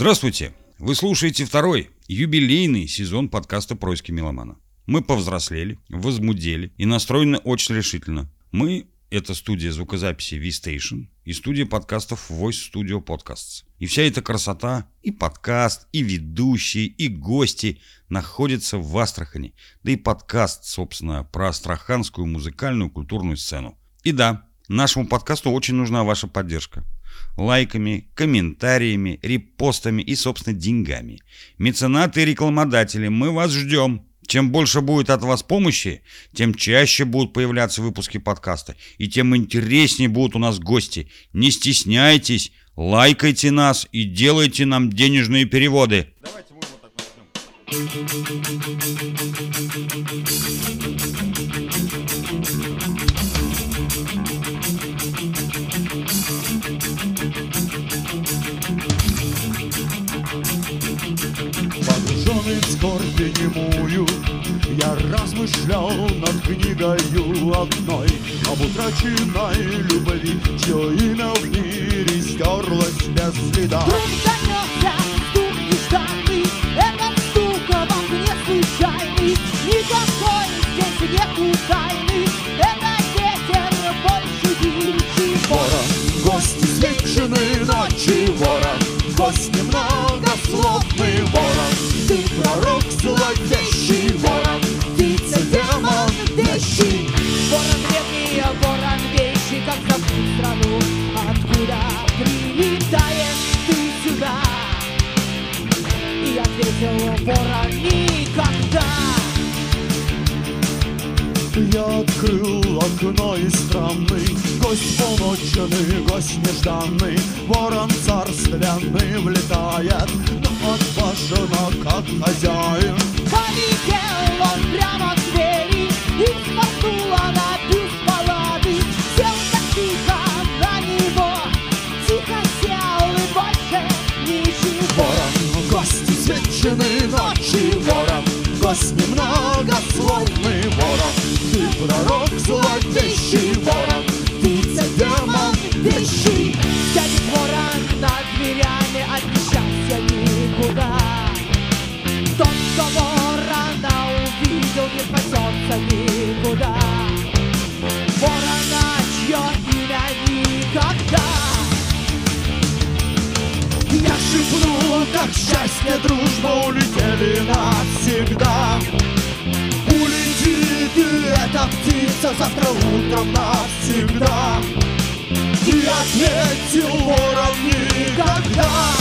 Здравствуйте! Вы слушаете второй, юбилейный сезон подкаста «Происки меломана». Мы повзрослели, возмудели и настроены очень решительно. Мы — это студия звукозаписи V-Station и студия подкастов Voice Studio Podcasts. И вся эта красота, и подкаст, и ведущие, и гости находятся в Астрахани. Да и подкаст, собственно, про астраханскую музыкальную культурную сцену. И да, нашему подкасту очень нужна ваша поддержка лайками, комментариями, репостами и, собственно, деньгами. Меценаты и рекламодатели, мы вас ждем. Чем больше будет от вас помощи, тем чаще будут появляться выпуски подкаста, и тем интереснее будут у нас гости. Не стесняйтесь, лайкайте нас и делайте нам денежные переводы. Давайте мы вот так Погруженный скорбь немую Я размышлял над книгою одной Об утраченной любви Чье имя в мире стерлось без следа. Вдруг донесся стук нежданный Этот стук в окне случайный. Никакой здесь нету тайны Это окно и странный Гость полночный, гость нежданный Ворон царственный влетает Но отпашено, как хозяин Полетел он прямо к двери И спорхнула на бюст баллады Сел так тихо на него Тихо сел и больше ничего Ворон, гость свечены ночи Ворон, гость немногословный улетели навсегда Улетит и эта птица завтра утром навсегда. И ответил ворон никогда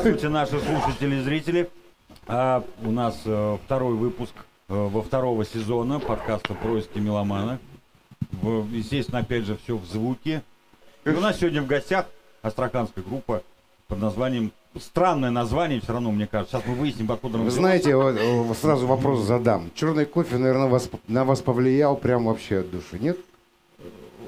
Здравствуйте, наши слушатели и зрители. А, у нас э, второй выпуск э, во второго сезона подкаста «Происки меломана». В- естественно, опять же, все в звуке. И у нас сегодня в гостях астраханская группа под названием... Странное название все равно, мне кажется. Сейчас мы выясним, откуда оно Вы знаете, вот, э, сразу вопрос задам. Черный кофе, наверное, вас, на вас повлиял прям вообще от души, нет?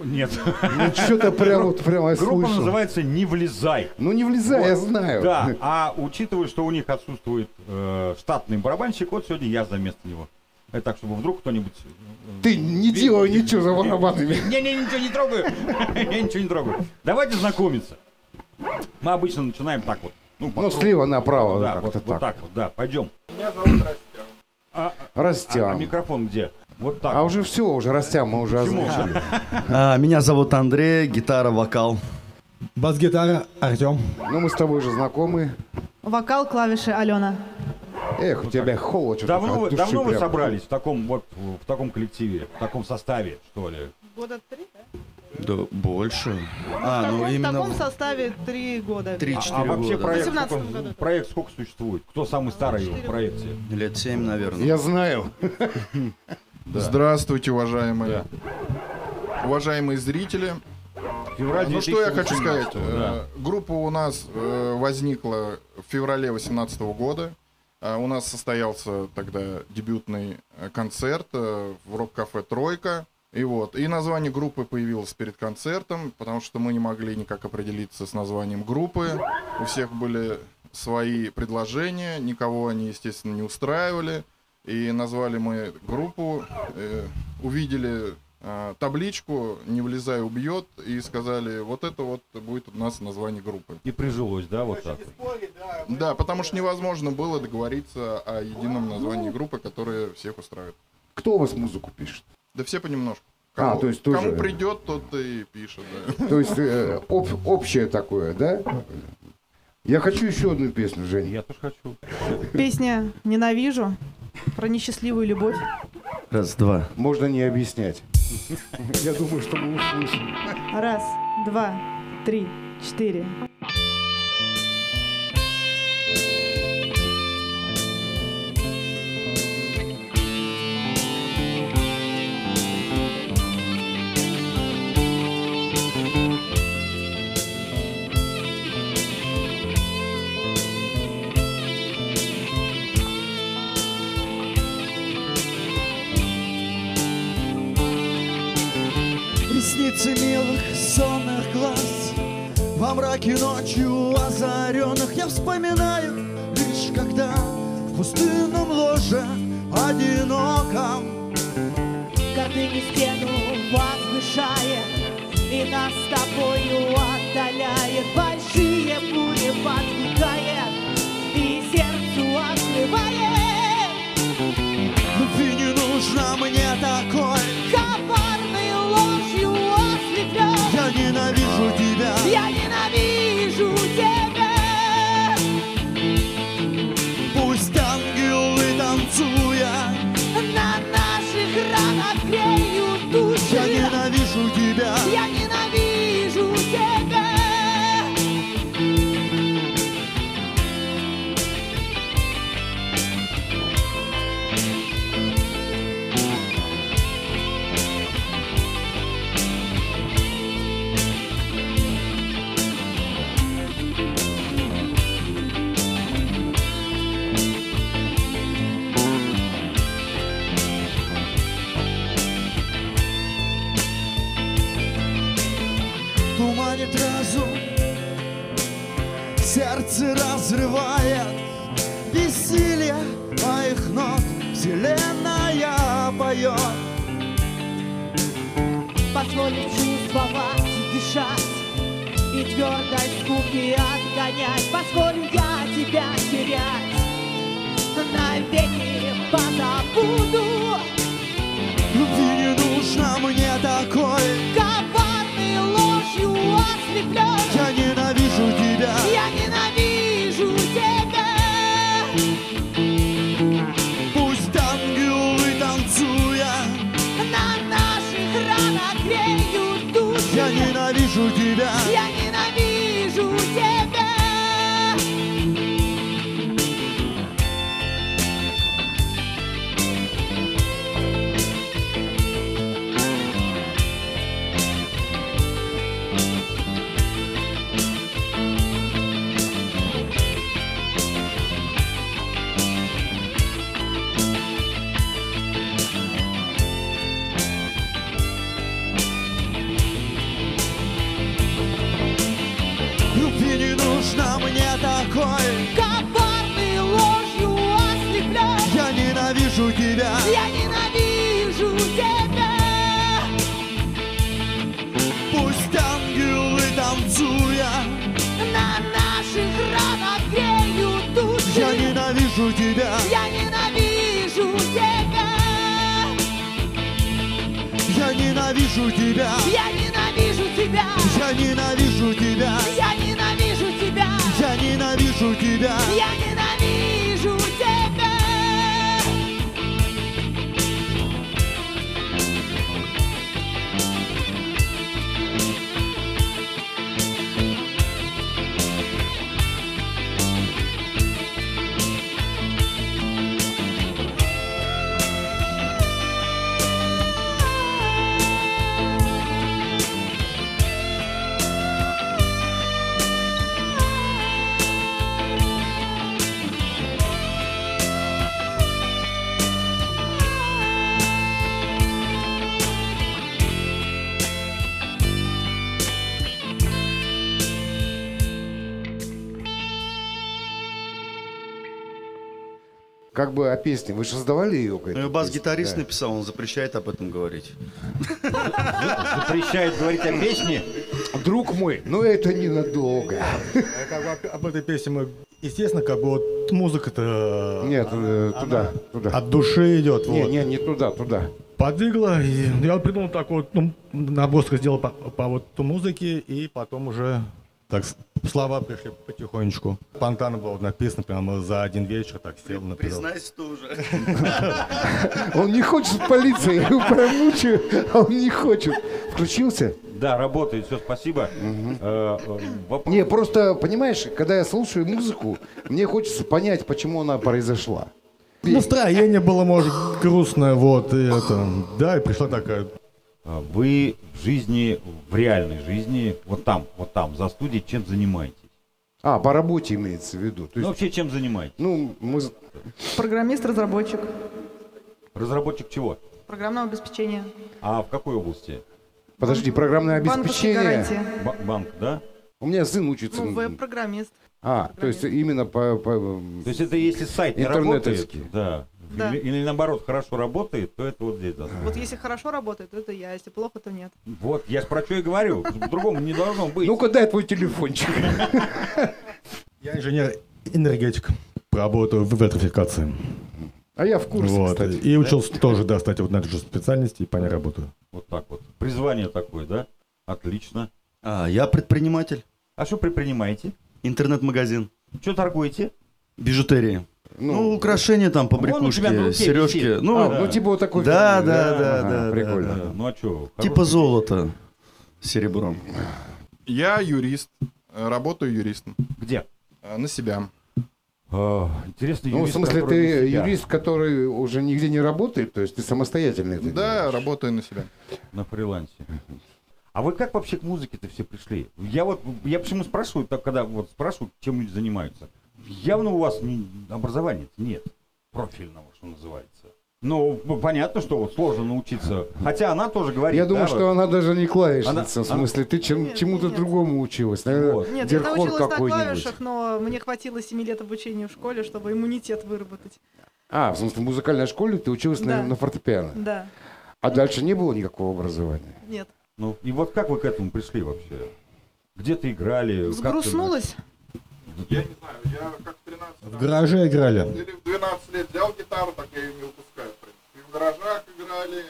Нет. Ну, что-то прям вот прям я Группа слышал. называется «Не влезай». Ну, не влезай, я Вот. знаю. Да, а учитывая, что у них отсутствует э, штатный барабанщик, вот сегодня я за место него. Это так, чтобы вдруг кто-нибудь... э, Ты не делай ничего за барабанами. Не-не, ничего не трогаю. Я ничего не трогаю. Давайте знакомиться. Мы обычно начинаем так вот. Ну, Ну, слева направо, Да, вот, вот так. так вот, да, пойдем. А, а- а Растям. микрофон где? Вот так. А уже все, уже растям, мы уже озвучили. А, Меня зовут Андрей, гитара, вокал. Бас-гитара Артем. Ну, мы с тобой уже знакомы. Вокал, клавиши Алена. Эх, у тебя холод что-то Давно, от вы, души давно вы прям. собрались в таком вот в таком коллективе, в таком составе, что ли? Года три, Да больше. А, ну в именно таком составе три года. 3-4 А вообще года. проект, 18 сколько, году. проект сколько существует? Кто самый старый в проекте? Лет 7, наверное. Я знаю. Здравствуйте, уважаемые, уважаемые зрители. Февраль Ну что я хочу 2018, сказать? да. Э, Группа у нас э, возникла в феврале 2018 года. А У нас состоялся тогда дебютный э, концерт э, в рок-кафе «Тройка». И вот, и название группы появилось перед концертом, потому что мы не могли никак определиться с названием группы. У всех были свои предложения, никого они, естественно, не устраивали. И назвали мы группу, э, увидели э, табличку «Не влезай, убьет» и сказали, вот это вот будет у нас название группы. И прижилось, да, вот так. Да, потому что невозможно было договориться о едином названии группы, которое всех устраивает. Кто у вас музыку пишет? Да все понемножку. А, Кому, то есть тоже- кому придет, тот и пишет. да. То есть э, об- общее такое, да? Я хочу еще одну песню, Жень. Я тоже хочу. Песня «Ненавижу» про несчастливую любовь. Раз, два. Можно не объяснять. Я думаю, что мы услышим. Раз, два, три, четыре. Мраке ночью озаренных Я вспоминаю лишь когда В пустынном ложе одиноком. Гордыни стену возвышает И нас с тобою отдаляет. Большие бури подвигает И сердцу открывает. Любви не нужно мне такой. Коварной ложью ослеплен Я ненавижу Я ненавижу тебя ненавижу тебя. Я ненавижу тебя. Я ненавижу тебя. Я ненавижу тебя. Я ненавижу тебя. Я ненавижу тебя Как бы о песне. Вы же создавали ее? Ну, бас-гитарист написал, он запрещает об этом говорить. Запрещает говорить о песне. Друг мой, ну это ненадолго. Об этой песне мы, естественно, как бы вот музыка-то Нет, э, туда, туда. от души идет. Не, вот. не, не туда, туда. Подвигла, и я вот придумал так вот, ну, набросок сделал по, по вот музыке, и потом уже так слова пришли потихонечку. Спонтанно было написано прямо за один вечер, так сел, написал. Признайся тоже. Он не хочет в полицию, я его промучаю, а он не хочет. Включился? Да, работает, все, спасибо. Э, э, воп- Не, просто, понимаешь, когда я слушаю музыку, мне хочется понять, почему она произошла. Настроение было, может, грустное, вот, и это, да, и пришла такая, Вы в жизни, в реальной жизни, вот там, вот там, за студией, чем занимаетесь? А, по работе имеется в виду. То Ну, есть, вообще, чем занимаетесь? ну, мы... Программист, разработчик, Разработчик чего? программного обеспечения, А в какой области? Подожди, программное банковские обеспечение. гарантии. Ба- банк, да? У меня сын учится. Ну, веб-программист. А, то есть именно по... по- То есть это если сайт не работает, да, Да. Или, или наоборот хорошо работает, то это вот здесь должно. Вот если хорошо работает, то это я, если плохо, то нет. Вот, я про что и говорю. По-другому не должно быть. Ну-ка дай твой телефончик. я инженер-энергетик, работаю в электрификации. А я в курсе, Вот, кстати. и учился тоже, да, кстати, вот на этой же специальности, и по ней работаю. Вот так вот. Призвание такое, да? Отлично. А, я предприниматель. А что предпринимаете? Интернет-магазин. Что торгуете? Бижутерии. Ну, Ну, украшения там, побрякушки, руке сережки. висит. Ну, а, да. ну типа вот такой. Да, фигни, да, да, Ага, да, Прикольно. Да, ну а что? типа золота серебром. Я юрист, работаю юристом Где? э, на себя. А, интересный Ну, в смысле, ты юрист, который уже нигде не работает, то есть ты самостоятельно это Да, делаешь? работаю на себя. На фрилансе. А вы как вообще к музыке-то все пришли? Я вот, я почему спрашиваю, так когда вот спрашивают, чем люди занимаются. Явно у вас не- образования нет, профильного, что называется. Ну, понятно, что вот сложно научиться. Хотя она тоже говорит. Я думаю, да, что вот, она даже не клавишница, Она- в смысле, ты чем- Нет, чему-то нет. другому училась. Наверное, Вот. Нет, я научилась на клавишах, но мне хватило 7 лет обучения в школе, чтобы иммунитет выработать. А, в смысле, в музыкальной школе ты училась на, Да. на фортепиано. Да, А дальше не было никакого образования? нет. Ну, и вот как вы к этому пришли вообще? Где-то играли? Сгрустнулась. Я не знаю, я как в 13 В гараже играли. или в 12 лет взял гитару, так я ее не выпускаю. в принципе. И в гаражах играли,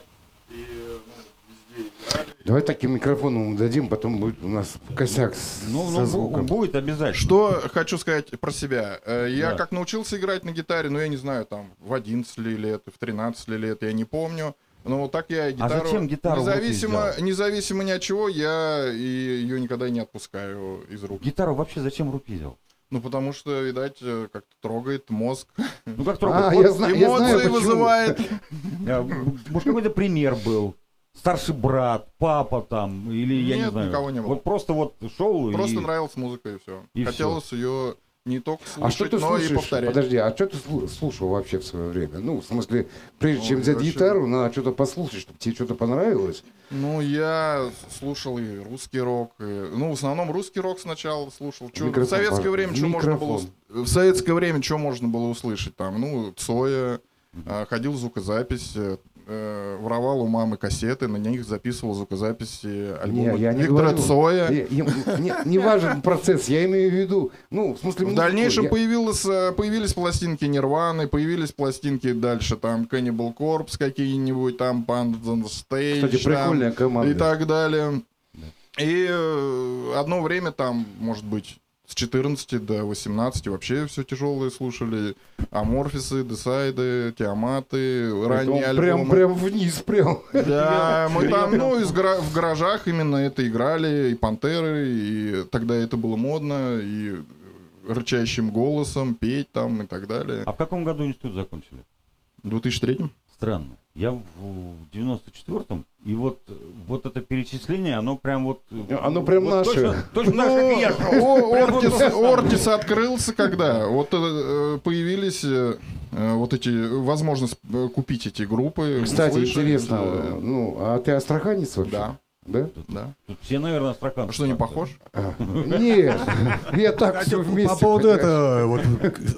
и ну, везде играли. Давай таким микрофоном дадим, потом будет у нас косяк с, Ну, со ну, звуком. будет обязательно. Что хочу сказать про себя. Э, Я Да. как научился играть на гитаре, ну я не знаю, там в 11 ли лет, в 13 ли лет, я не помню. Но вот так я и гитару... А зачем гитару Независимо, независимо ни от чего, я ее никогда не отпускаю из рук. Гитару вообще зачем в руки взял? Ну потому что, видать, э, как-то трогает мозг. Ну, как А, трогать? я Вот, знаю, я знаю, Эмоции почему. вызывает. э, Может, какой-то пример был? Старший брат, папа там, или я не Нет, знаю. никого не было. Вот просто вот шел Просто и... нравилась музыка и все. И Хотелось ее Не только А что слушать, ты но и слушаешь? повторять. Подожди, а что ты слу- слушал вообще в свое время? Ну, в смысле, прежде Ну, чем взять вообще- гитару, надо что-то послушать, чтобы тебе что-то понравилось. Ну, я слушал и русский рок. и- ну, в основном русский рок сначала слушал. Чё- в Микрофон, советское пожалуйста. время что можно было... В советское время что можно было услышать? Там, ну, Цоя, а, ходил в звукозапись, э, э, воровал у мамы кассеты, на них записывал звукозаписи альбома Не, я не Виктора говорю. Цоя. Не, не- не важен процесс, я имею в виду, ну, в смысле... В дальнейшем Я- появилось, э, появились пластинки Нирваны, появились пластинки дальше, там, Cannibal Corpse какие-нибудь, там, on Stage, Кстати, там, прикольная команда. и так далее. И э, одно время там, может быть, с 14 до 18 вообще все тяжелое слушали. Аморфисы, Десайды, Тиаматы, ранние Он прям, альбомы. прям вниз, прям. Да, мы там, ну, из гара- в гаражах именно это играли, и пантеры, и тогда это было модно, и рычащим голосом петь там и так далее. А в каком году институт закончили? В 2003 Странно. Я в 94-м, и вот, вот это перечисление, оно прям вот... э, Оно прям вот наше. Точно, точно как и я. О, Ортис, Ортис открылся когда? Вот э, появились э, вот эти возможность купить эти группы. Кстати, услышать, интересно, ну, а ты астраханец вообще? Да, Да? да. Тут все, наверное, астраханцы. Что, не похож? А, Нет, я так все вместе. По поводу этого, вот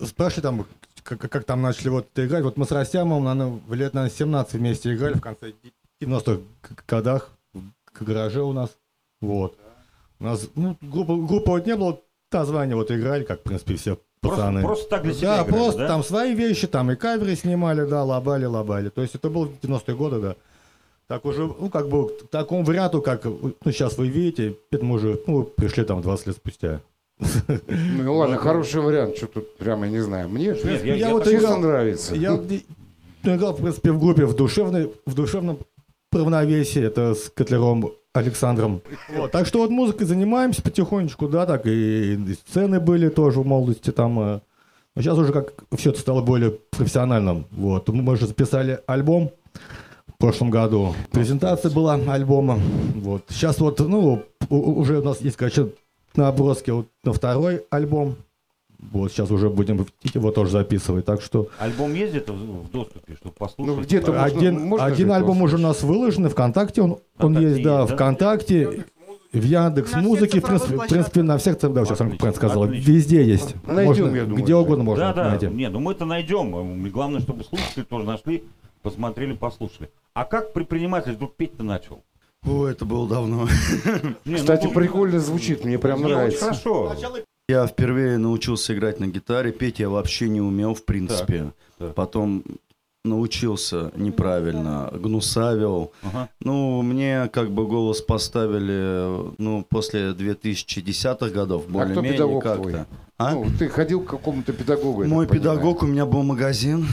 спрашивали там, как, как там начали вот играть. Вот мы с Растямом, наверное, в лет, наверное, 17 вместе играли в конце 90-х годах в гараже у нас. Вот. У нас, ну, группа, группа вот не было, названия вот играли, как, в принципе, все Просто, пацаны. просто так для себя Да, играли, просто да? там свои вещи, там и каверы снимали, да, лобали, лобали. То есть это было в 90-е годы, да. Так уже, ну, как бы, к такому варианту, как, ну, сейчас вы видите, это мы уже, ну, пришли там 20 лет спустя. Ну ладно, хороший вариант, что тут прямо, я не знаю. Мне, я- я я вот играл, нравится. я ну, играл, в принципе, в группе в, душевной, в душевном равновесии, это с Котляром Александром. Вот, так что вот музыкой занимаемся потихонечку, да, так и, и сцены были тоже в молодости там. э. Но сейчас уже как все это стало более профессиональным. Вот, мы уже записали альбом в прошлом году. Презентация была альбома. Вот. Сейчас вот, ну, уже у нас есть, короче, наброски вот на второй альбом. Вот сейчас уже будем его тоже записывать. Так что Альбом есть где-то в доступе, чтобы послушать? Ну, где-то можно- один, можно один альбом уже у послушать? нас выложен, ВКонтакте он, он есть, да, есть, да? ВКонтакте, в Яндекс На Музыке, в принципе, в принципе, на всех да, сам Отлично, правильно сказал, отлично. везде есть. Найдем, Можно, я думаю, где угодно можно Да, да. найти. Не, ну мы это найдем. Главное, чтобы слушатели тоже нашли, посмотрели, послушали. А как предприниматель вдруг петь-то начал? О, это было давно. Не, Кстати, ну, прикольно звучит, мне прям не, очень нравится. хорошо. Я впервые научился играть на гитаре. Петь я вообще не умел, в принципе. так. Потом научился неправильно, гнусавил. Ага. Ну, мне как бы голос поставили, ну, после 2010-х годов, А более-менее педагог твой? как-то. А? Ну, ты ходил к какому-то педагогу. Мой так понимаю. педагог, у меня был магазин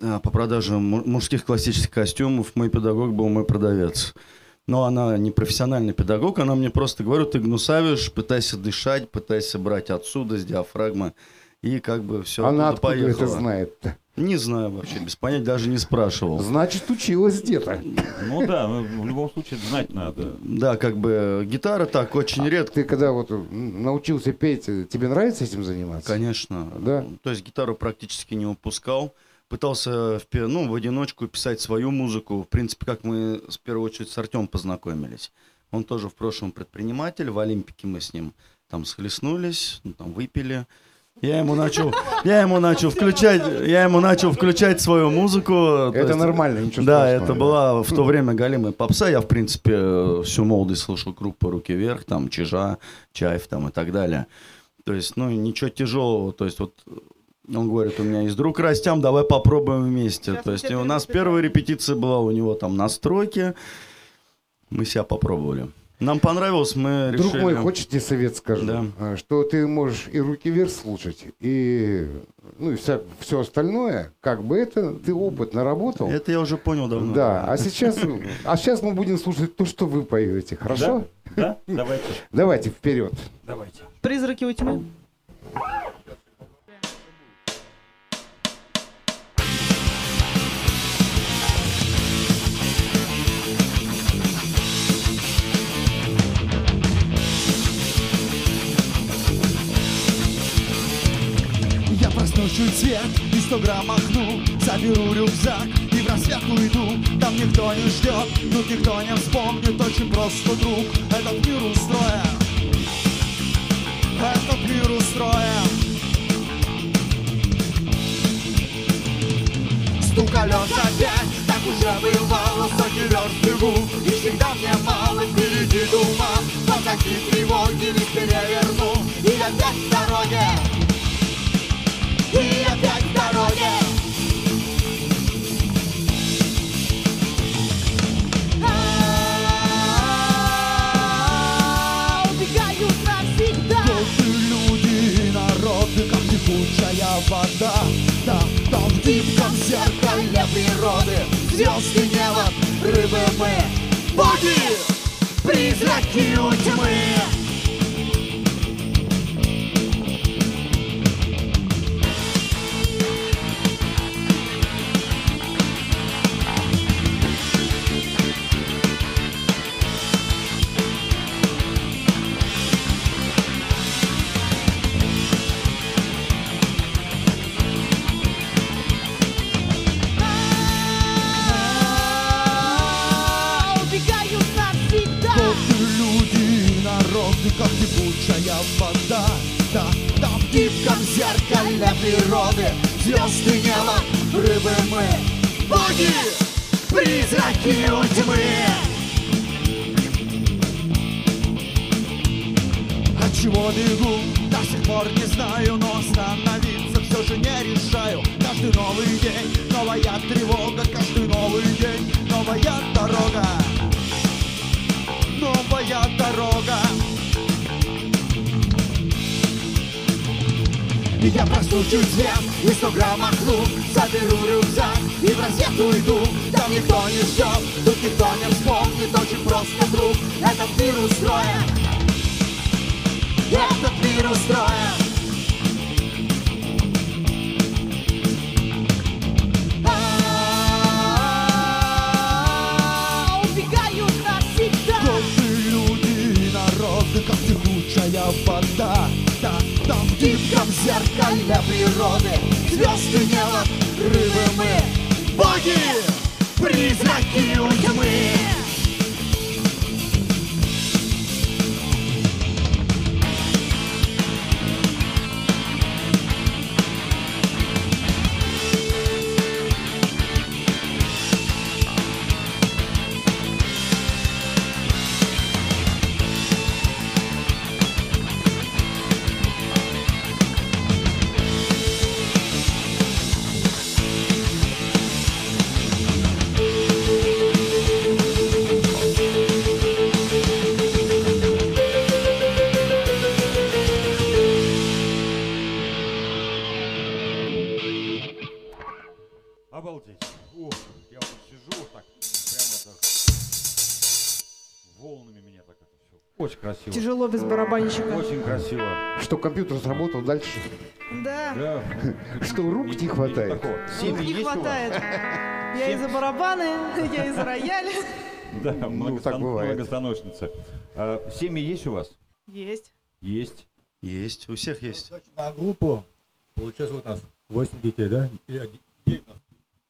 а, по продаже му- мужских классических костюмов. Мой педагог был мой продавец. Но она не профессиональный педагог, она мне просто говорит, ты гнусавишь, пытайся дышать, пытайся брать отсюда, с диафрагмы. И как бы все Она откуда поехало. это знает? Не знаю вообще, без понятия, даже не спрашивал. Значит, училась где-то. Ну да, ну, в любом случае знать надо. Да, как бы гитара так очень редко. Ты когда вот научился петь, тебе нравится этим заниматься? Конечно. Да? То есть гитару практически не выпускал. Пытался в, ну, в одиночку писать свою музыку. В принципе, как мы в первую очередь с Артем познакомились. Он тоже в прошлом предприниматель. В Олимпике мы с ним там схлестнулись, ну, там выпили. Я ему начал, я ему начал включать, я ему начал включать свою музыку. то Это есть- нормально, ничего Да, страшного. это была в то время галимая попса. Я, в принципе, всю молодость слушал группу «Руки вверх», там, «Чижа», «Чайф» там и так далее. То есть, ну, ничего тяжелого. То есть, вот он говорит, у меня есть друг Растям, давай попробуем вместе. Сейчас То есть, у нас первая репетиция была у него там настройки. Мы себя попробовали. Нам понравилось, мы решили... Друг мой, хочешь тебе совет скажу? Да. А, Что ты можешь и руки вверх слушать, и ну и вся, все остальное, как бы это ты опыт наработал. Это я уже понял давно. Да, а сейчас, а сейчас мы будем слушать то, что вы поете, хорошо? Да? Давайте. Давайте вперед. Давайте. Призраки у тьмы. Чуть свет и сто грамм махну Заберу рюкзак и в рассвет уйду Там никто не ждет, тут никто не вспомнит Очень просто, друг, этот мир устроен. Этот мир устроен. Стук колес опять, так уже бывало Сотни верст бегу, и всегда мне мало Впереди туман, позади тревоги Лишь переверну, и опять в дороге Толпы люди, народы, как текучая вода Да, там в гибком зеркале природы Звезды небо, рыбы мы Боги, призраки у тьмы как текучая вода. Да, там в зеркале природы Звезды небо, рыбы мы Боги, призраки у тьмы. От чего бегу, до сих пор не знаю Но остановиться все же не решаю. Каждый новый день, новая тревога Каждый новый день, новая дорога. Новая дорога Я проснусь чуть свет, и сто грамм махну Заберу рюкзак и в рассвет уйду. Там никто не ждет, тут никто не вспомнит Очень просто, друг, этот мир устроен. Этот мир устроен гибком зеркале природы. Звезды небо, рыбы мы. Боги, призраки тьмы Обалдеть. О, я вот сижу вот так, прямо так. Волнами меня так это все. Очень красиво. Тяжело без барабанщика. Очень красиво. Что компьютер сработал дальше? Да, Да. Что рук не хватает? такого. рук Семьи не хватает. Я и за барабаны, я и за рояль. Да, Ну, многостан- бывает. многостаночница. А, семьи есть у вас? Есть. Есть. Есть, у всех есть. На группу, получается, вот у нас 8 детей, да? Или один- девять у нас.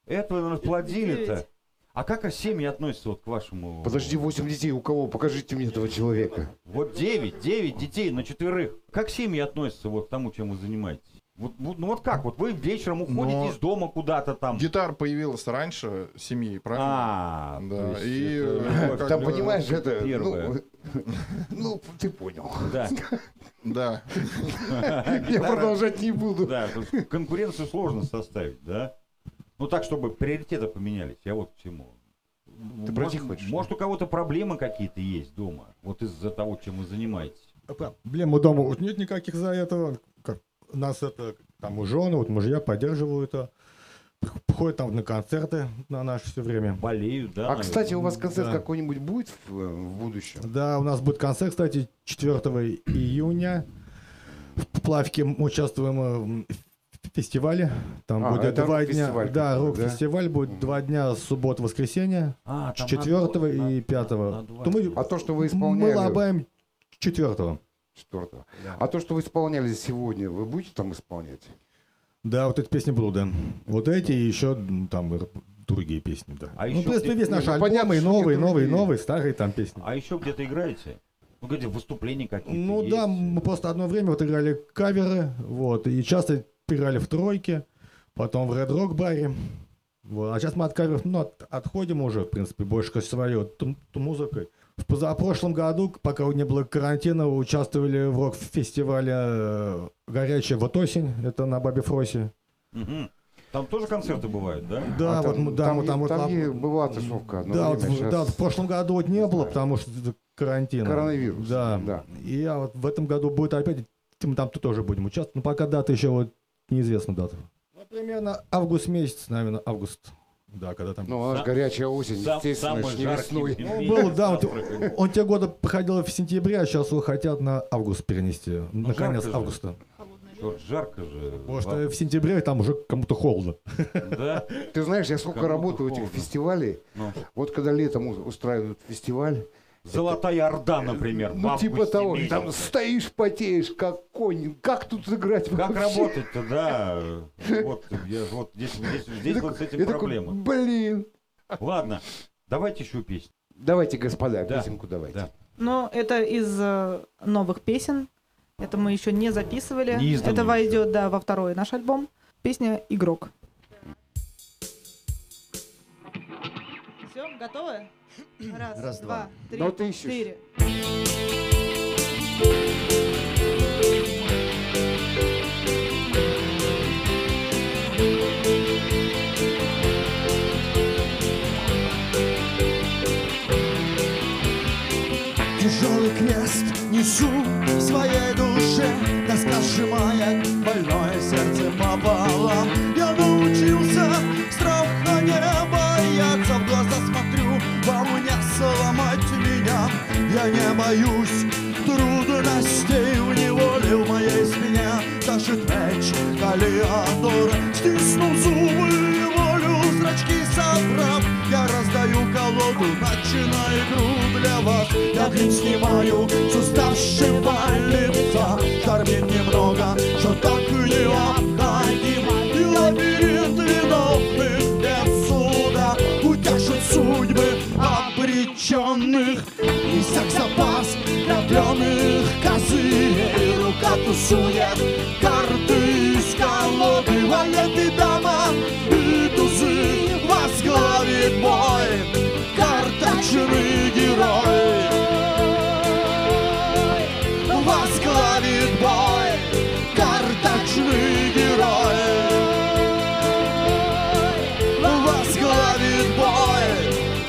Это вы расплодили-то. А как семьи относятся вот к вашему... Подожди, 8 детей у кого? Покажите мне этого человека. Вот 9, 9 детей на четверых. Как семьи относятся вот к тому, чем вы занимаетесь? Вот, ну вот как? Вот вы вечером уходите Но- из дома куда-то там. Гитара появилась раньше семьи, правильно? А, Да, и, это э, Там, понимаешь, это... первое. Ну, ну, ты понял. Да, Да. Я продолжать не буду. да, конкуренцию сложно составить, да? Ну так, чтобы приоритеты поменялись. Я вот к чему. Ты может, хочешь, Может, у кого-то проблемы какие-то есть дома, вот из-за того, чем вы занимаетесь. Проблемы дома вот нет никаких за этого. Как, нас это, там, у жены, вот мужья поддерживают. а, Ходят там на концерты на наши все время. Болеют, да? А, кстати, у вас наверное? концерт Да. какой-нибудь будет в, в будущем? Да, у нас будет концерт, кстати, 4 июня. В Плавке мы участвуем э, в фестивале. Там А, будет два дня. рок-фестиваль Да, рок-фестиваль будет два дня, суббота-воскресенье, А, там на 4 два- и на- 5 на два То мы. А то, что вы мы исполняли... лобаем 4 Четвертого. Да. А то, что вы исполняли сегодня, вы будете там исполнять? Да, вот эти песни блуда. Вот эти и еще там другие песни, да. А ну, еще в принципе, весь наш ну, альбом, понятно, и новые, новые, другие. новые, старые там песни. А еще где-то играете? Ну, где выступления какие-то Ну есть? да, мы просто одно время вот играли каверы, вот, и часто играли в тройке, потом в Red Rock баре. Вот. А сейчас мы от каверов ну, от- отходим уже, в принципе, больше к своей вот, музыкой. В позапрошлом году, пока не было карантина, участвовали в рок-фестивале э, «Горячая вот осень», это на Бабе Фросе. Мгм. Там тоже концерты бывают, да? Да, А вот, там, мы- да, там, мы там, вот, там лап- и была тусовка да, вот, щас да, в прошлом году вот не было, знаю. потому что это карантин. Коронавирус, Да. да. И а вот в этом году будет опять, мы там тоже будем участвовать, но пока дата еще вот неизвестна дата. Ну, примерно август месяц, наверное, август. Да, когда там... Ну, она же Сам- горячая осень, Сам- естественно, самый не весной. Ну, был, да, Африки. он те годы проходил в сентябре, а сейчас его хотят на август перенести. на конец августа. Черт, жарко же. Что в сентябре там уже кому-то холодно. Да? Ты знаешь, я сколько Кому-то работаю в этих фестивалей, Ну. вот когда летом у- устраивают фестиваль, Золотая Орда, например. ну типа того, месяце. там стоишь, потеешь, как конь, как тут сыграть Как вообще? работать-то, да. Вот, я, вот здесь, здесь, здесь Я вот с этим я такой, проблема. Блин. Ладно, давайте еще песню. Давайте, господа, Да, песенку давайте. да. Но это из э, новых песен. Это мы еще не записывали. Не это еще. войдет, да, во второй наш альбом. Песня «Игрок». Все, готовы? Раз, Раз, два, два. три, ты ищешь. четыре. Тяжелый крест несу в своей душе Тоска сжимает больное меч Калиадор Стиснув зубы и волю, зрачки собрав. Я раздаю колоду, начинаю игру для вас. Я грим снимаю с уставшего лица Штормит немного, что так необходимо. И лабиринт виновных без суда Утешит судьбы обреченных. И запас рожденных козырей. Рука тусует карты из колоды Валеты дама и тузы возглавит бой Карточный герой Возглавит бой Карточный герой Возглавит бой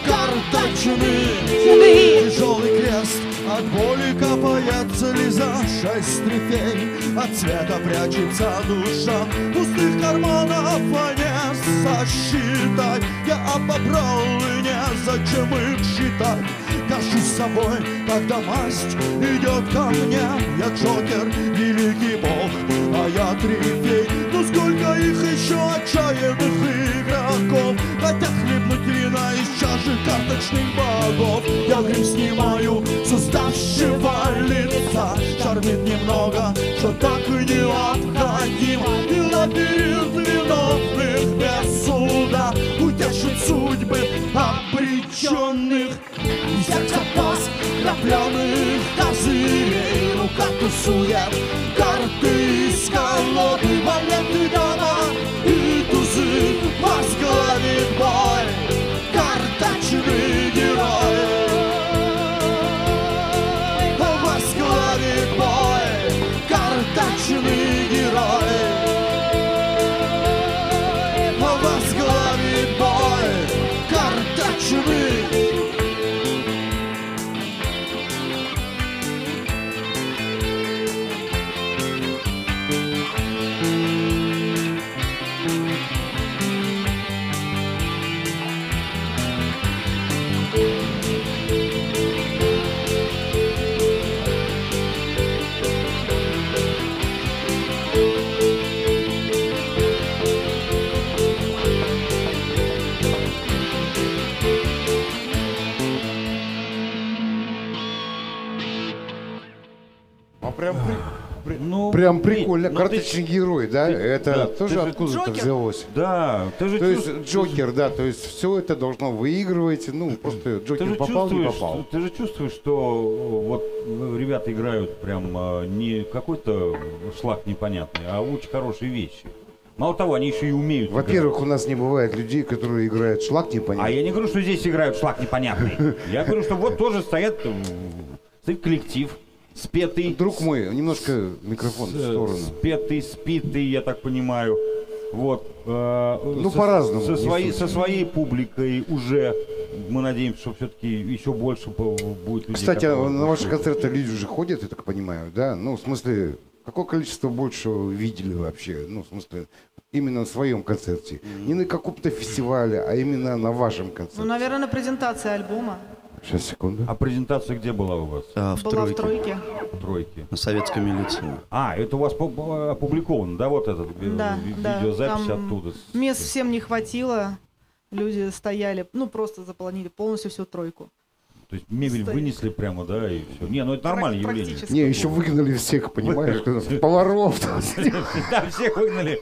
Карточный Тяжелый крест от боли капает слеза Шесть трефей. От цвета прячется душа. Пустых карманов не сосчитать. Я обобрал и незачем их считать. Горжусь собой, когда масть идет ко мне. Я Джокер, великий бог, а я трефей Ну сколько их еще отчаянных игроков Хотят хлебнуть вина из чаши карточных богов. Я грим снимаю с уставшего лица. Шармит немного, что так и необходимо. И лабиринт виновных без суда. Утешит судьбы обреченных. И всех запас крапленых козырей. Рука тусует карты из колоды. Валеты дама Карточный герой Прям ты- прикольно. ну, Карточный герой, да? ты- это да, тоже ты откуда-то Джокер. взялось. Да, ты же То есть Джокер, да, то есть все это должно выигрывать, ну, просто Ты Джокер попал, не попал. ты же чувствуешь, что э, вот э, ребята играют прям э, не какой-то шлак непонятный, а очень хорошие вещи. Мало того, они еще и умеют. играть. Во-первых, у нас не бывает людей, которые играют шлак непонятно. А я не говорю, что здесь играют шлак непонятный. Я говорю, что вот тоже стоят, э, стоит коллектив, спетый. Друг мой, немножко микрофон в сторону. Спетый, спитый, я так понимаю. Вот. э, Ну, по-разному, Со своей, со своей публикой уже мы надеемся, что все-таки еще больше будет людей. Кстати, а которые- на ваши концерты люди уже ходят, я так понимаю, да? Ну, в смысле, какое количество больше видели вообще? Ну, в смысле, именно на своем концерте. Не на каком-то фестивале, а именно на вашем Ну, концерте. наверное, на презентации альбома. Сейчас, секунду. А презентация где была у вас? А, в Была в тройке. тройке. В тройке. На советской милиции. А, это у вас опубликовано, да, вот этот Да, ви- да. видеозапись Там оттуда? Мест всем не хватило. Люди стояли, ну, просто заполонили полностью всю тройку. То есть мебель стоит. вынесли прямо, да, и все. Не, ну это нормальное явление. Не, еще выгнали всех, понимаешь, поваров. Да, всех выгнали.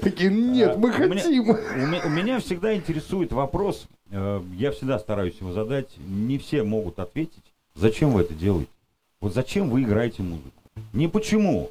Такие, нет, мы меня- хотим. У меня всегда интересует вопрос, э, я всегда стараюсь его задать, не все могут ответить, зачем вы это делаете? Вот зачем вы играете музыку? Не почему.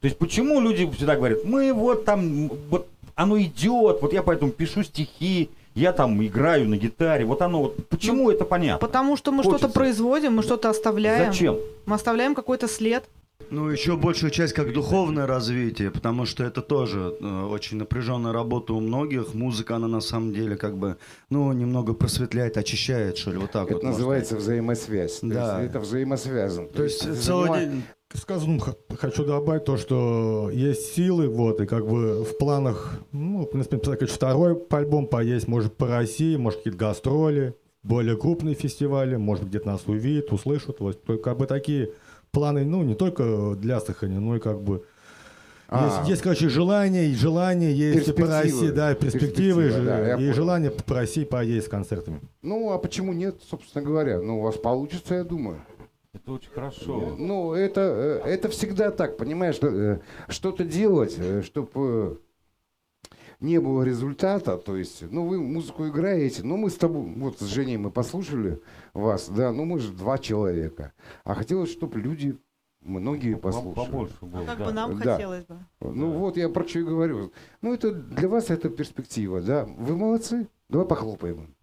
То есть почему люди всегда говорят, мы вот там, вот оно идет, вот я поэтому пишу стихи, я там играю на гитаре, вот оно вот, почему это понятно? Потому что мы что-то производим, мы что-то оставляем. Зачем? Мы оставляем какой-то след. Ну, еще большую часть как духовное развитие, потому что это тоже э, очень напряженная работа у многих. Музыка, она на самом деле как бы, ну, немного просветляет, очищает, что ли, вот так Это вот. можно называется взаимосвязь. То Да. есть Это взаимосвязано. сказать. То есть ты целый занима- день... К сказанному хочу добавить то, что есть силы, вот, и как бы в планах, ну, в принципе, конечно, второй альбом поесть, может, по России, может, какие-то гастроли, более крупные фестивали, может, где-то нас увидят, услышат, вот, то, как бы такие планы, ну, не только для Сахани, но и как бы А. есть, есть, короче, желание, и желание есть по Перспективы. России, да, перспективы, Перспектива, да, и желание по России поесть с концертами. Ну, а почему нет, собственно говоря? Ну, у вас получится, я думаю. Это очень хорошо. Ну, это, э, это всегда так, понимаешь, что, э, что-то делать, чтобы не было результата, то есть, ну, вы музыку играете, ну, мы с тобой, вот с Женей мы послушали вас, да, ну, мы же два человека, а хотелось, чтобы люди, многие По- послушали. Побольше было, Как да. бы нам Да. хотелось бы. Ну, вот я про что и говорю. Ну, это для вас это перспектива, да, вы молодцы, давай похлопаем.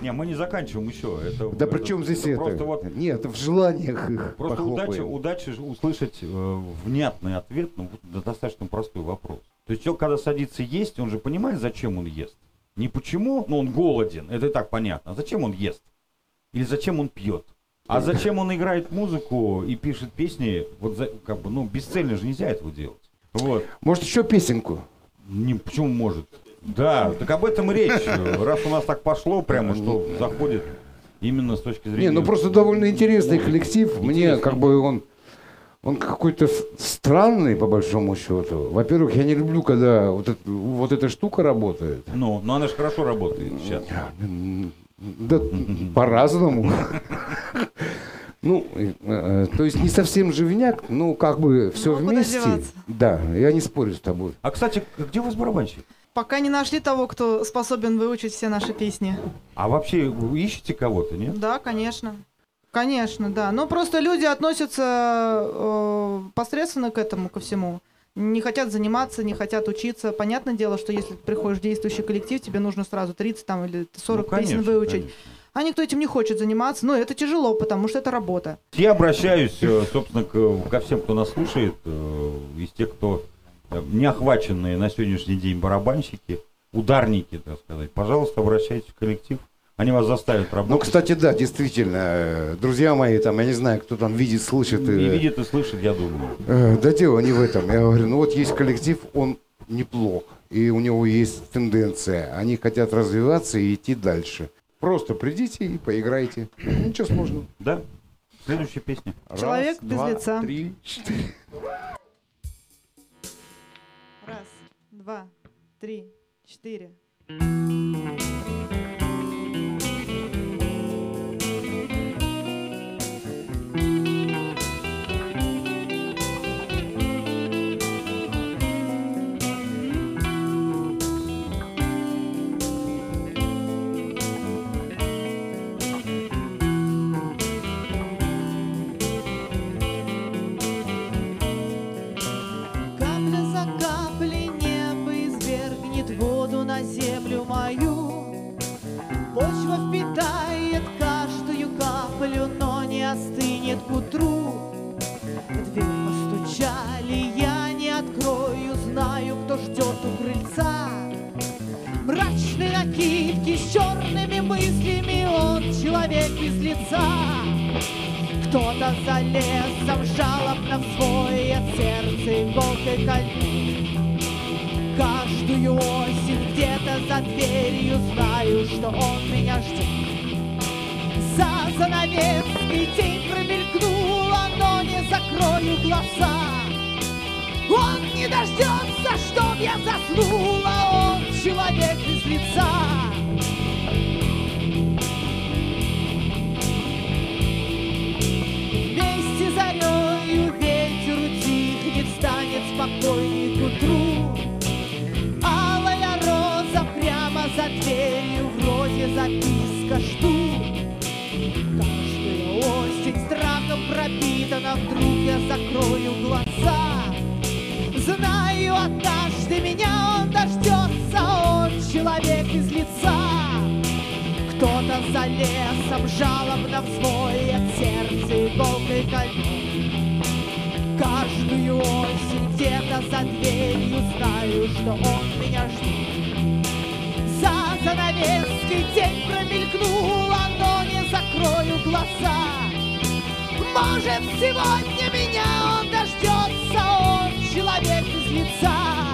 Не, мы не заканчиваем еще. Это, Да это- при чем здесь это? Просто вот Нет, в желаниях их Просто удача, удача услышать э, внятный ответ ну, на достаточно простой вопрос. То есть человек, когда садится есть, он же понимает, зачем он ест. Не почему, ну он голоден, это и так понятно. А зачем он ест? Или зачем он пьет? А зачем он играет музыку и пишет песни? Вот за- как бы, ну, бесцельно же нельзя этого делать. Вот. Может, еще песенку? Не, почему может? Да, так об этом и речь. Раз у нас так пошло, прямо что заходит именно с точки зрения. Не, ну просто довольно интересный коллектив. Мне как бы он, он какой-то странный, по большому счету. Во-первых, я не люблю, когда вот, это- вот эта штука работает. Ну, но она же хорошо работает сейчас. М, Да, по-разному. Ну, э, то есть не совсем живняк, но как бы все Ну, вместе. Да, я не спорю с тобой. А, кстати, где у вас барабанщик? Пока не нашли того, кто способен выучить все наши песни. А вообще вы ищете кого-то, нет? Да, конечно. Конечно, да. Но просто люди относятся э, посредственно к этому, ко всему. Не хотят заниматься, не хотят учиться. Понятное дело, что если ты приходишь в действующий коллектив, тебе нужно сразу 30 там, или 40 Ну, конечно, песен выучить. конечно. А никто этим не хочет заниматься. Но это тяжело, потому что это работа. Я обращаюсь, э, собственно, ко всем, кто нас слушает, э, из тех, кто э, не охваченные на сегодняшний день барабанщики, ударники, так сказать. Пожалуйста, обращайтесь в коллектив. Они вас заставят работать. Ну, кстати, да, действительно, э, друзья мои, там, я не знаю, кто там видит, слышит. не э, видит и слышит, я думаю. Э, Да дело не в этом. Я говорю, ну вот есть коллектив, он неплох, и у него есть тенденция. Они хотят развиваться и идти дальше. Просто придите и поиграйте. Ничего сложного. Да? Следующая песня. Человек без два, лица. Три, четыре. Два, три, четыре. впитает каждую каплю, но не остынет к утру. В дверь постучали, я не открою, знаю, кто ждет у крыльца. Мрачные накидки с черными мыслями, он человек без лица. Кто-то залез лесом жалобно в свое сердце и иголкой кольнул. Каждую осень где-то за дверью знаю, что он меня ждет. За занавеской тень промелькнула, но не закрою глаза. Он не дождется, чтоб я заснула, он человек без лица. Вместе зарею ветер утихнет, станет спокойней лесом жалобно взвоет сердце иголкой кольнет. Каждую осень где-то за дверью знаю, что он меня ждет. За занавеской тень промелькнула, но не закрою глаза. Может, сегодня меня он дождется, он человек без лица.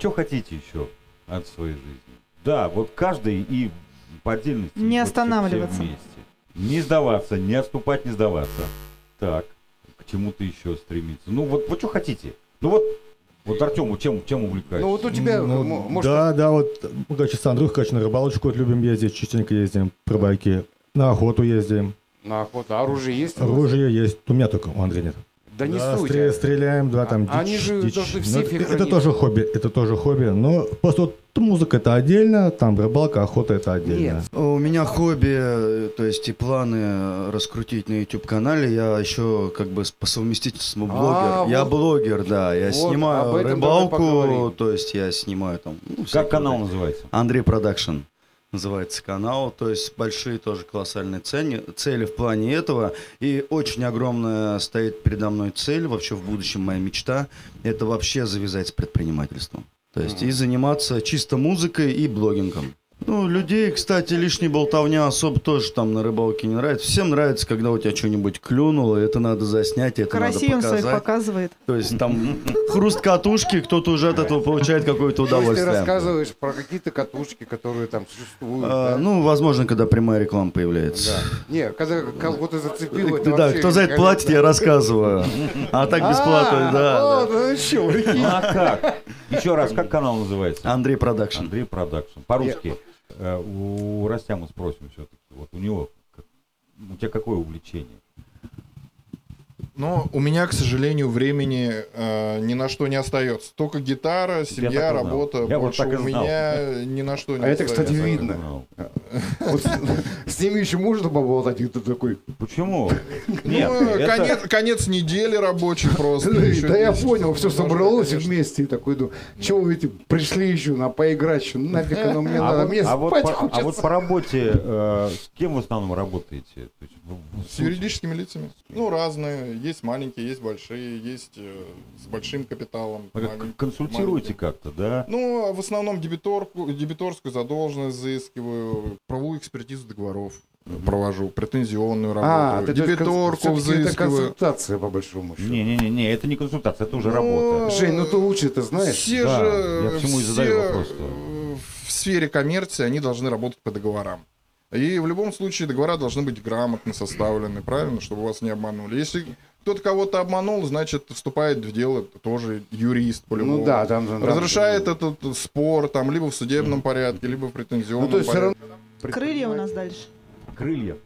Что хотите еще от своей жизни? Да, вот каждый и по отдельности. Не вот останавливаться. вместе. Не сдаваться, не отступать, не сдаваться. Так, к чему-то еще стремиться. Ну вот, вот что хотите? Ну вот, вот Артем, чем, чем увлекаетесь? Ну вот у тебя, Ну, может, да, да, вот мы, короче, с Андрюхой, короче, на рыбалочку вот любим ездить, частенько ездим, по рыбаке. На охоту ездим. на охоту. Оружие есть? Оружие есть. У меня только, у Андрея нет. Да не Да, стре- стреляем, да, А- там они дичь, же дичь. должны Ну, сейфе это, это тоже хобби, это тоже хобби. Но просто вот музыка это отдельно, там рыбалка, охота это отдельно. Нет. У меня хобби, э, то есть и планы э, раскрутить на YouTube-канале. Я еще как бы по совместительству блогер. А, я вот. блогер, да. Я Вот, снимаю рыбалку, то есть я снимаю там... ну, Как канал называется? Андрей Продакшн называется канал, то есть большие тоже колоссальные цели, цели в плане этого. И очень огромная стоит передо мной цель, вообще в будущем моя мечта, это вообще завязать с предпринимательством. То есть и заниматься чисто музыкой и блогингом. Ну, людей, кстати, лишняя болтовня особо тоже там на рыбалке не нравится. Всем нравится, когда у тебя что-нибудь клюнуло, это надо заснять, это Карасей он надо своих показать. показывает. То есть там хруст катушки, кто-то уже от этого получает какое-то То есть ты удовольствие. рассказываешь про какие-то катушки, которые там существуют. А, да? Ну, возможно, когда прямая реклама появляется. Да. Не, когда кого-то зацепило, это Да, кто за это платит, я рассказываю. А так бесплатно, А, да. вот, ну. Ну а как? Еще раз, как канал называется? Андрей Продакшн. Андрей Продакшн. По-русски. Э, У Растяма спросим все-таки. Вот у него, у тебя какое увлечение? Но у меня, к сожалению, времени э, ни на что не остается. Только гитара, семья, знал. работа. Я вот Больше так и у знал. меня ни на что не А это, остается. кстати, видно. Ну, Вот с- С ними еще можно поболтать, и ты такой. Почему? Ну, Нет, это- конец, конец недели рабочий просто. еще Да я понял, все собралось конечно. вместе и такой, думаю, что вы эти пришли еще на поиграть, еще нафиг оно мне А надо, вот, мне а вот спать по, а вот хочется. по работе э, с кем в основном работаете? Есть С юридическими лицами. Ну, разные. Есть маленькие, есть большие, есть э, с большим капиталом. Маленькие- консультируете как-то, да? Ну, а в основном дебиторку, дебиторскую задолженность заискиваю, правовую экспертизу договоров провожу, претензионную А, работу, ты, то кон- дебиторку всё-таки это взыскиваю. консультация, по большому счету. Не-не-не, это не консультация, это уже Ну, работа. Жень, ну ты лучше это знаешь. Все Да, же я почему и все, задаю вопрос-то. э, в сфере коммерции они должны работать по договорам. И в любом случае договора должны быть грамотно составлены, правильно, чтобы вас не обманули. Если кто-то кого-то обманул, значит, вступает в дело тоже юрист по-любому. Ну да, там... там- Разрешает этот спор там либо в судебном порядке, либо в претензионном Ну то есть все порядке. равно... Крылья у нас дальше. Крылья.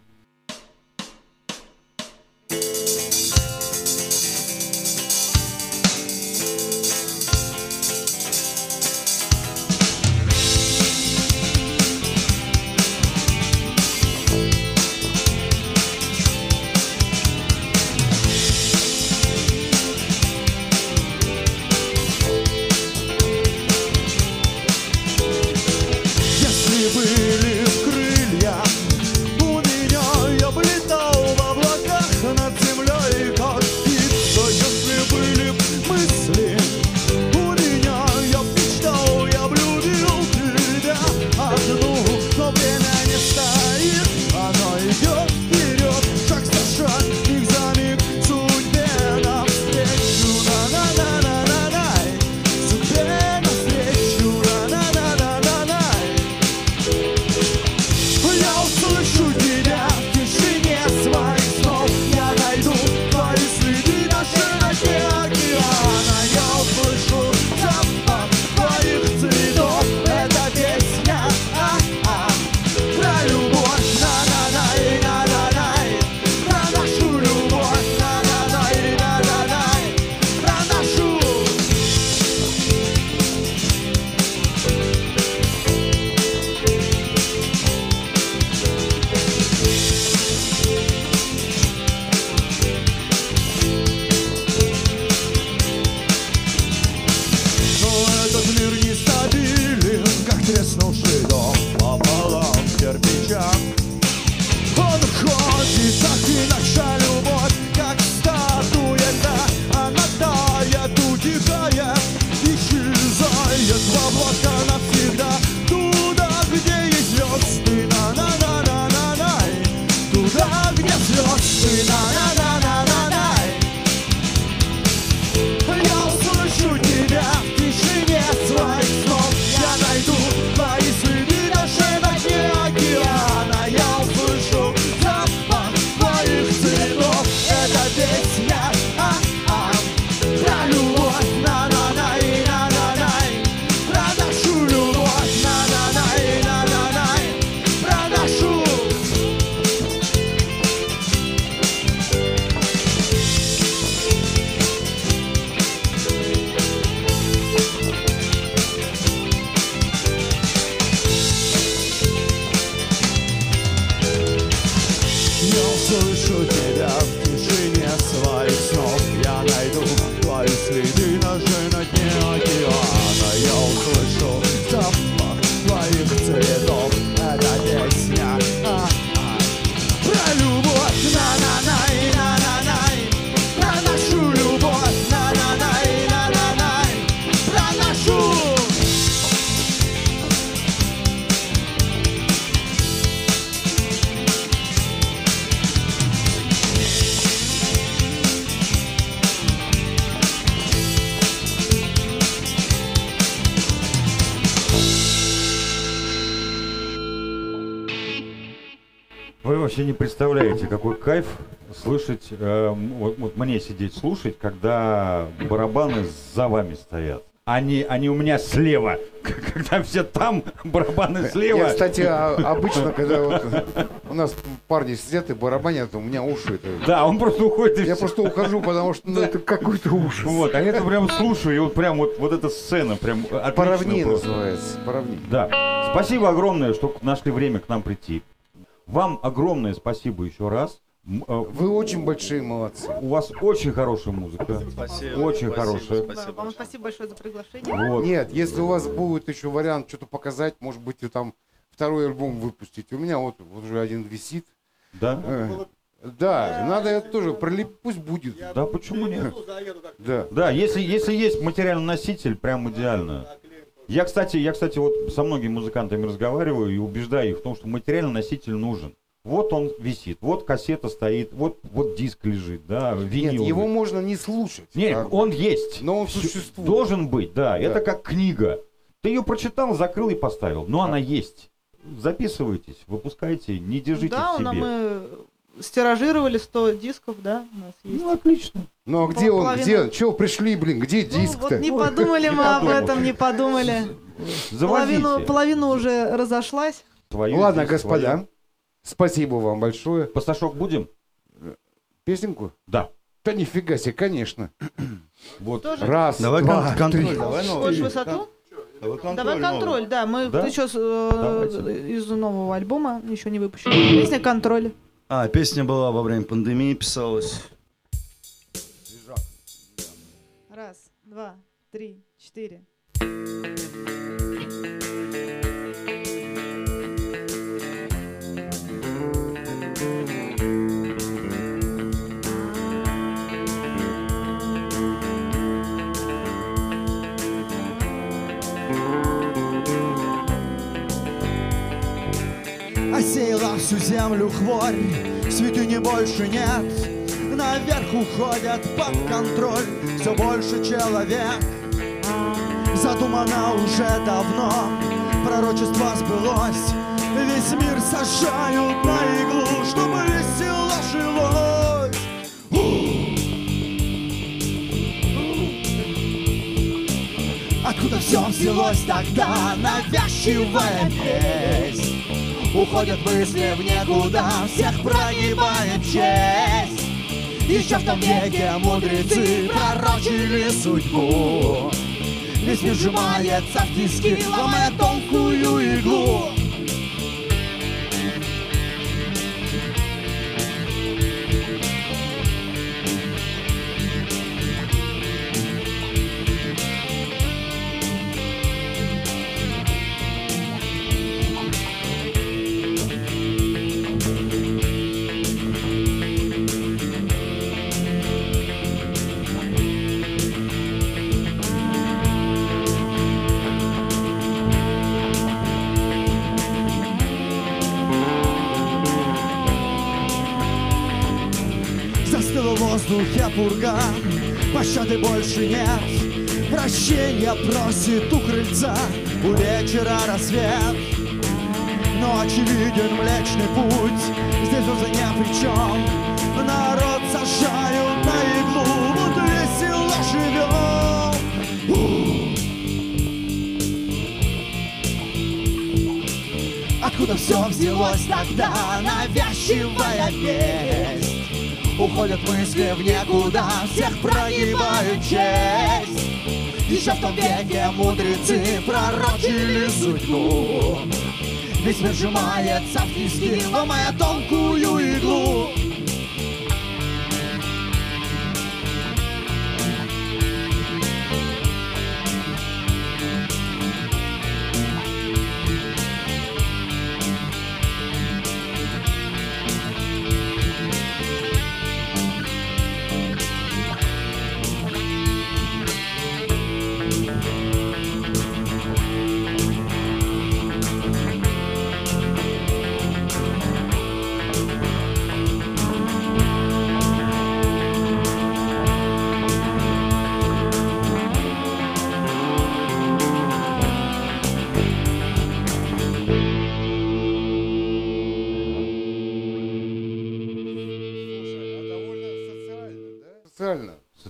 Слышать, э, вот, вот мне сидеть слушать, когда барабаны за вами стоят. Они, они у меня слева. Когда все там, барабаны слева. Я, кстати, а- обычно, когда вот у нас парни сидят и барабанят, у меня уши. это- Да, он просто уходит Я всё. просто ухожу, потому что ну, это какой-то ужас. Вот, а я это прям слушаю, и вот прям вот, вот эта сцена прям Поровнее просто. называется. Поровнее. Да. Спасибо огромное, что нашли время к нам прийти. Вам огромное спасибо еще раз. Э, Вы очень большие молодцы. У вас очень хорошая музыка. Спасибо. Очень спасибо, хорошая. Да, Спасибо. вам спасибо большое за приглашение. Вот. Нет, если у вас будет еще вариант что-то показать, может быть, вы там второй альбом выпустить. У меня вот, вот уже один висит. Да? Э, Да, надо это тоже пролип, пусть будет. Да, почему нет? Да. Да, если, если есть материальный носитель, прям идеально. Я, кстати, я, кстати, вот со многими музыкантами разговариваю и убеждаю их в том, что материальный носитель нужен. Вот он висит, вот кассета стоит, вот, вот диск лежит, да, Нет, винил. его можно не слушать. Нет, Как бы. он есть. Но он существует. Должен быть, да. Это Да. как книга. Ты ее прочитал, закрыл и поставил. Но она есть. Записывайтесь, выпускайте, не держите Да, в у нас себе. мы стиражировали 100 дисков, да, у нас есть. Ну, отлично. Ну а где он, где? Чего пришли, блин, где Ну, диск-то? вот не подумали мы об этом, не подумали. Завозите. Половину, уже разошлась. Ну ладно, господа. Спасибо вам большое. Пасташок будем? Песенку? Да. Да нифига себе, конечно. Вот. Тоже. Раз, Давай два, кон- контроль. три. Давай новый. Хочешь высоту? Давай контроль. Давай новый. контроль, да. Мы Да? еще э, из нового альбома еще не выпущен. Песня контроль. А, песня была во время пандемии, писалась. Раз, два, три, четыре. Всю землю хворь, святыни больше нет. Наверх уходят под контроль все больше человек. Задумано уже давно, пророчество сбылось. Весь мир сажают на иглу, чтобы весело жилось. Откуда все взялось тогда навязчивая месть? Уходят мысли в никуда, всех прогибает честь. Еще в том веке мудрецы пророчили судьбу. Весь мир сжимается в тиски, ломая тонкую иглу. Пурга, пощады больше нет. Прощения просит у крыльца, у вечера рассвет. Но очевиден Млечный Путь, здесь уже ни при чем. Народ сажают на иглу, вот весело живем. Откуда все взялось тогда навязчивая весть? Уходят мысли в никуда, всех прогибают честь. Еще в том веке мудрецы пророчили судьбу. Весь мир сжимается в тиски, ломая тонкую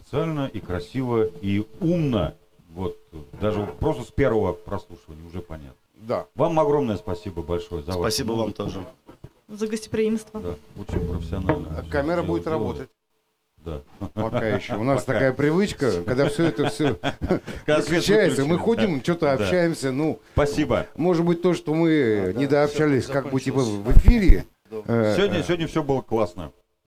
Социально. социально и красиво и умно. Вот даже просто с первого прослушивания уже понятно. Да. Вам огромное спасибо большое за Спасибо вам тоже. За гостеприимство. Да, очень профессионально. А камера будет дело. работать. Да. Пока еще. У нас Пока. такая привычка, когда все это все выключается, мы ходим, что-то Да. общаемся. Ну, Спасибо. может быть, то, что мы да, недообщались как бы типа в эфире. э, Сегодня, сегодня все было классно.